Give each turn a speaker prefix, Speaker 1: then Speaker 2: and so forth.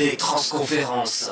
Speaker 1: avec Transconférence.